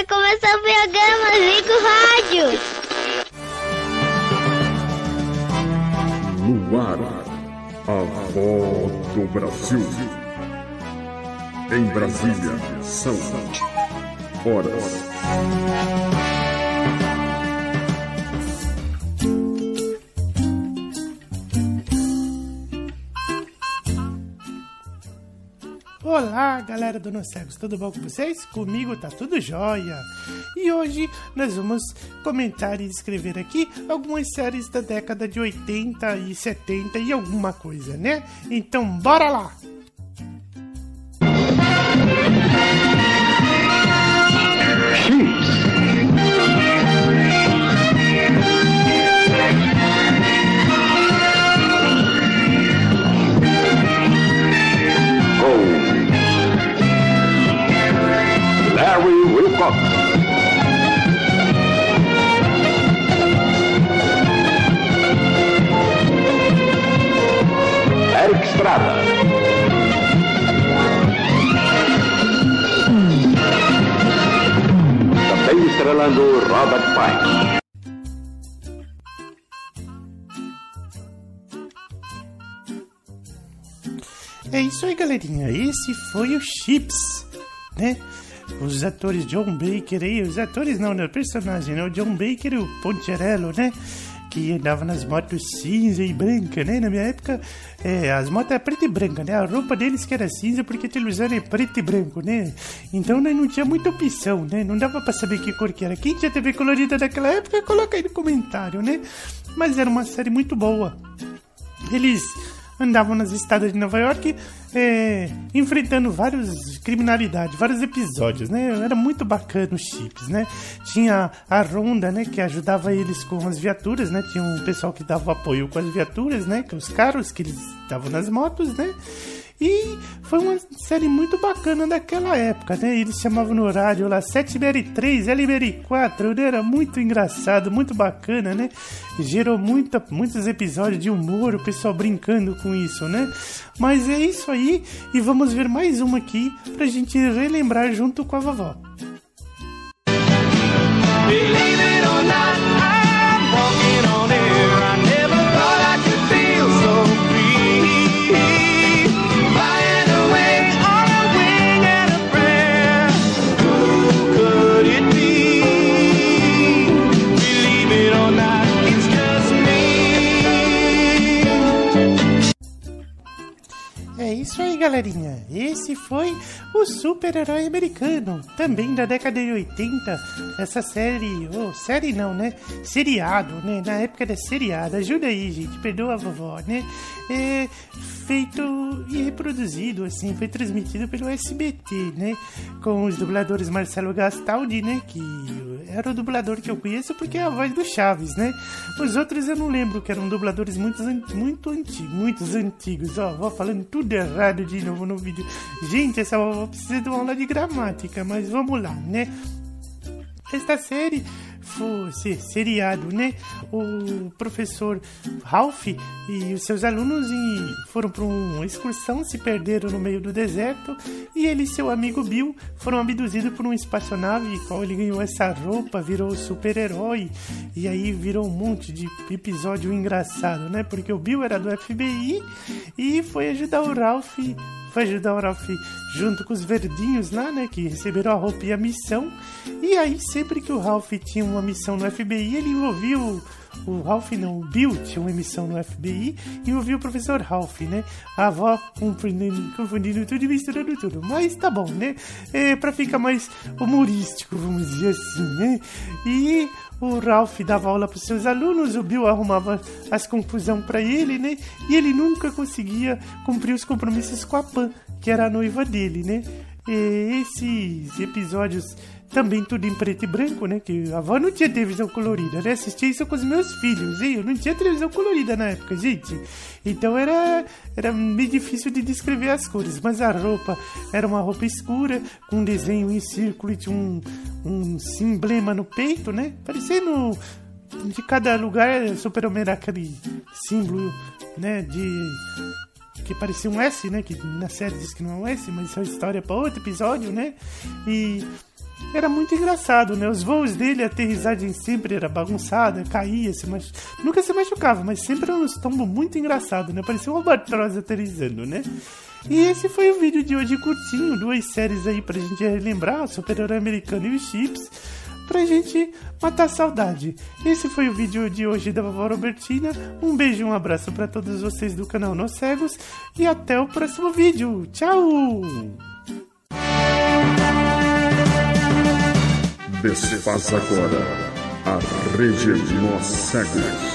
vai começar o programa Zico Rádio. No ar, a voz do Brasil. Em Brasília, são horas. Olá, galera do Nocegos, tudo bom com vocês? Comigo tá tudo jóia. E hoje nós vamos comentar e escrever aqui algumas séries da década de 80 e 70 e alguma coisa, né? Então, bora lá! Estrelando Robert Pine. É isso aí, galerinha. Esse foi o Chips, né? Os atores John Baker aí, os atores não, né? O personagem, né? O John Baker e o Poncherello, né? Que andava nas motos cinza e branca, né? Na minha época, é, as motos eram preta e branca, né? A roupa deles que era cinza porque a televisão é preto e branco, né? Então né, não tinha muita opção, né? Não dava pra saber que cor que era. Quem tinha TV colorida naquela época, coloca aí no comentário, né? Mas era uma série muito boa. Eles andavam nas estradas de Nova York é, enfrentando vários criminalidade, vários episódios, né? Era muito bacana os chips, né? Tinha a Ronda, né? Que ajudava eles com as viaturas, né? Tinha um pessoal que dava apoio com as viaturas, né? Com os carros que eles estavam nas motos, né? E foi uma série muito bacana daquela época, né? Eles chamavam no horário lá 7BR3, LBR4, né? Era muito engraçado, muito bacana, né? Gerou muita, muitos episódios de humor, o pessoal brincando com isso, né? Mas é isso aí, e vamos ver mais uma aqui pra gente relembrar junto com a vovó. Isso aí, galerinha. Esse foi o super-herói americano, também da década de 80. Essa série, ou oh, série não, né? Seriado, né? Na época era seriado. Ajuda aí, gente. Perdoa a vovó, né? É feito e reproduzido, assim, foi transmitido pelo SBT, né? Com os dubladores Marcelo Gastaldi, né? Que era o dublador que eu conheço porque é a voz do Chaves, né? Os outros eu não lembro, que eram dubladores muito, muito antigos, muitos antigos. Ó, vou falando tudo errado de novo no vídeo. Gente, essa vovó precisa de uma aula de gramática, mas vamos lá, né? Esta série fosse seriado, né? O professor Ralph e os seus alunos foram para uma excursão, se perderam no meio do deserto e ele e seu amigo Bill foram abduzidos por uma espaçonave, qual ele ganhou essa roupa, virou super-herói e aí virou um monte de episódio engraçado, né? Porque o Bill era do FBI e foi ajudar o Ralph foi ajudar o Ralph junto com os verdinhos lá, né? Que receberam a roupa e a missão. E aí, sempre que o Ralph tinha uma missão no FBI, ele envolvia o. O Ralph não, o Bill tinha uma missão no FBI e envolvia o professor Ralph, né? A avó confundindo, confundindo tudo e misturando tudo. Mas tá bom, né? É, pra ficar mais humorístico, vamos dizer assim, né? E o Ralph dava aula para seus alunos, o Bill arrumava as confusão para ele, né? E ele nunca conseguia cumprir os compromissos com a Pan, que era a noiva dele, né? E esses episódios também tudo em preto e branco, né? Que a avó não tinha televisão colorida, né? Assistia isso com os meus filhos, hein? Eu não tinha televisão colorida na época, gente. Então era, era meio difícil de descrever as cores, mas a roupa era uma roupa escura, com um desenho em círculo e tinha um, um emblema no peito, né? Parecendo de cada lugar, Super-Homem aquele símbolo, né? De que parecia um S, né? Que na série diz que não é um S, mas isso é história para outro episódio, né? E era muito engraçado, né? Os voos dele, a aterrissagem sempre era bagunçada, caía, se mach... nunca se machucava, mas sempre era um tombo muito engraçado, né? Parecia um albatroz aterrissando, né? E esse foi o vídeo de hoje curtinho, duas séries aí pra gente relembrar, Super-Herói Americano e os Chips, pra gente matar a saudade. Esse foi o vídeo de hoje da Vovó Robertina. Um beijo e um abraço pra todos vocês do canal Nos Cegos e até o próximo vídeo. Tchau! Desfaz agora a Rede Nós Cegos.